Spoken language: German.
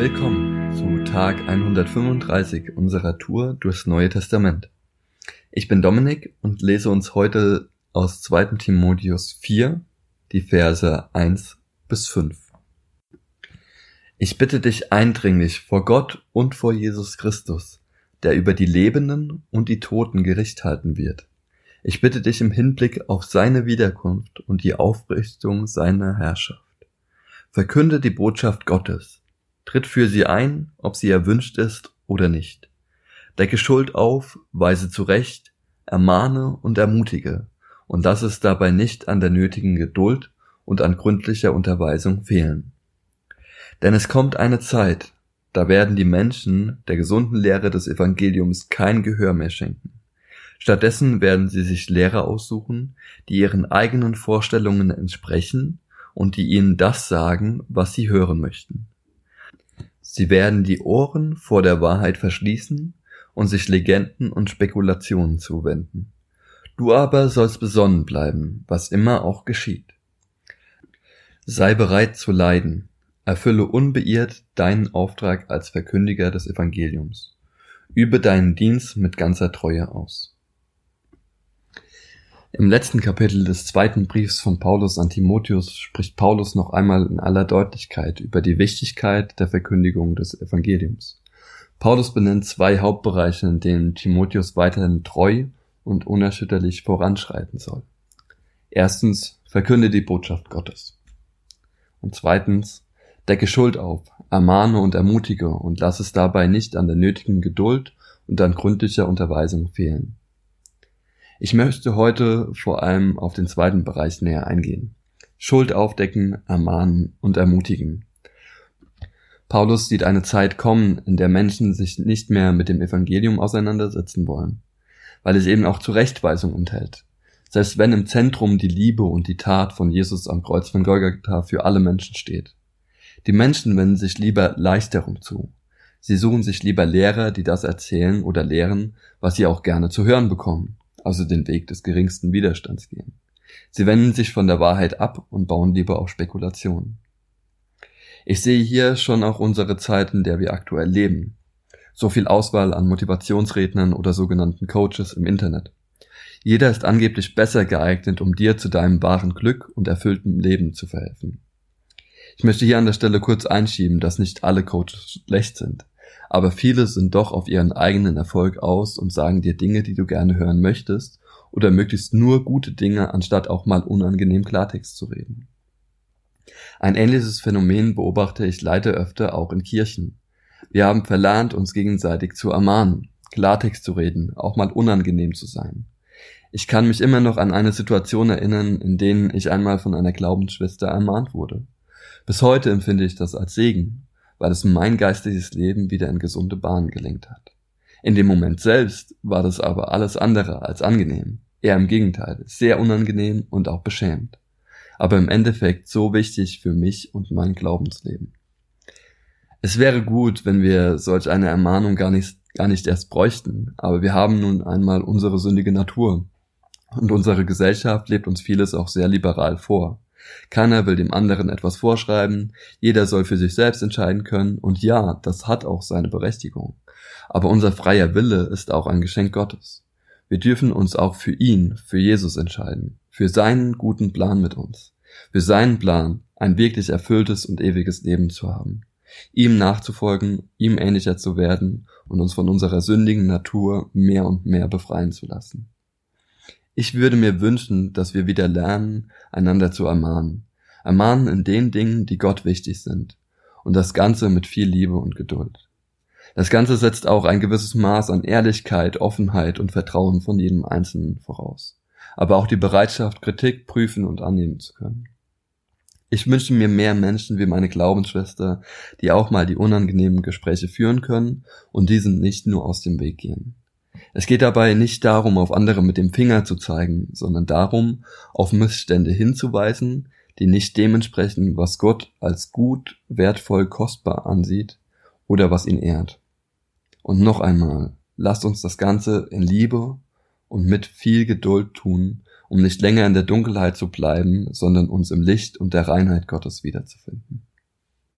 Willkommen zu Tag 135 unserer Tour durchs Neue Testament. Ich bin Dominik und lese uns heute aus 2. Timotheus 4, die Verse 1 bis 5. Ich bitte dich eindringlich vor Gott und vor Jesus Christus, der über die Lebenden und die Toten Gericht halten wird. Ich bitte dich im Hinblick auf seine Wiederkunft und die Aufrichtung seiner Herrschaft. Verkünde die Botschaft Gottes. Tritt für sie ein, ob sie erwünscht ist oder nicht. Decke Schuld auf, weise zurecht, ermahne und ermutige, und lass es dabei nicht an der nötigen Geduld und an gründlicher Unterweisung fehlen. Denn es kommt eine Zeit, da werden die Menschen der gesunden Lehre des Evangeliums kein Gehör mehr schenken. Stattdessen werden sie sich Lehrer aussuchen, die ihren eigenen Vorstellungen entsprechen und die ihnen das sagen, was sie hören möchten. Sie werden die Ohren vor der Wahrheit verschließen und sich Legenden und Spekulationen zuwenden. Du aber sollst besonnen bleiben, was immer auch geschieht. Sei bereit zu leiden, erfülle unbeirrt deinen Auftrag als Verkündiger des Evangeliums. Übe deinen Dienst mit ganzer Treue aus. Im letzten Kapitel des zweiten Briefs von Paulus an Timotheus spricht Paulus noch einmal in aller Deutlichkeit über die Wichtigkeit der Verkündigung des Evangeliums. Paulus benennt zwei Hauptbereiche, in denen Timotheus weiterhin treu und unerschütterlich voranschreiten soll. Erstens, verkünde die Botschaft Gottes. Und zweitens, decke Schuld auf, ermahne und ermutige und lass es dabei nicht an der nötigen Geduld und an gründlicher Unterweisung fehlen. Ich möchte heute vor allem auf den zweiten Bereich näher eingehen. Schuld aufdecken, ermahnen und ermutigen. Paulus sieht eine Zeit kommen, in der Menschen sich nicht mehr mit dem Evangelium auseinandersetzen wollen, weil es eben auch Zurechtweisung enthält. Selbst wenn im Zentrum die Liebe und die Tat von Jesus am Kreuz von Golgatha für alle Menschen steht. Die Menschen wenden sich lieber leicht darum zu. Sie suchen sich lieber Lehrer, die das erzählen oder lehren, was sie auch gerne zu hören bekommen also den Weg des geringsten Widerstands gehen. Sie wenden sich von der Wahrheit ab und bauen lieber auf Spekulationen. Ich sehe hier schon auch unsere Zeit, in der wir aktuell leben. So viel Auswahl an Motivationsrednern oder sogenannten Coaches im Internet. Jeder ist angeblich besser geeignet, um dir zu deinem wahren Glück und erfülltem Leben zu verhelfen. Ich möchte hier an der Stelle kurz einschieben, dass nicht alle Coaches schlecht sind aber viele sind doch auf ihren eigenen Erfolg aus und sagen dir Dinge, die du gerne hören möchtest, oder möglichst nur gute Dinge, anstatt auch mal unangenehm Klartext zu reden. Ein ähnliches Phänomen beobachte ich leider öfter auch in Kirchen. Wir haben verlernt, uns gegenseitig zu ermahnen, Klartext zu reden, auch mal unangenehm zu sein. Ich kann mich immer noch an eine Situation erinnern, in denen ich einmal von einer Glaubensschwester ermahnt wurde. Bis heute empfinde ich das als Segen, weil es mein geistiges Leben wieder in gesunde Bahnen gelenkt hat. In dem Moment selbst war das aber alles andere als angenehm, eher im Gegenteil, sehr unangenehm und auch beschämt, aber im Endeffekt so wichtig für mich und mein Glaubensleben. Es wäre gut, wenn wir solch eine Ermahnung gar nicht, gar nicht erst bräuchten, aber wir haben nun einmal unsere sündige Natur und unsere Gesellschaft lebt uns vieles auch sehr liberal vor. Keiner will dem anderen etwas vorschreiben, jeder soll für sich selbst entscheiden können, und ja, das hat auch seine Berechtigung. Aber unser freier Wille ist auch ein Geschenk Gottes. Wir dürfen uns auch für ihn, für Jesus entscheiden, für seinen guten Plan mit uns, für seinen Plan, ein wirklich erfülltes und ewiges Leben zu haben, ihm nachzufolgen, ihm ähnlicher zu werden und uns von unserer sündigen Natur mehr und mehr befreien zu lassen. Ich würde mir wünschen, dass wir wieder lernen, einander zu ermahnen. Ermahnen in den Dingen, die Gott wichtig sind. Und das Ganze mit viel Liebe und Geduld. Das Ganze setzt auch ein gewisses Maß an Ehrlichkeit, Offenheit und Vertrauen von jedem Einzelnen voraus. Aber auch die Bereitschaft, Kritik prüfen und annehmen zu können. Ich wünsche mir mehr Menschen wie meine Glaubensschwester, die auch mal die unangenehmen Gespräche führen können und diesen nicht nur aus dem Weg gehen. Es geht dabei nicht darum, auf andere mit dem Finger zu zeigen, sondern darum, auf Missstände hinzuweisen, die nicht dementsprechend, was Gott als gut, wertvoll, kostbar ansieht oder was ihn ehrt. Und noch einmal, lasst uns das Ganze in Liebe und mit viel Geduld tun, um nicht länger in der Dunkelheit zu bleiben, sondern uns im Licht und der Reinheit Gottes wiederzufinden.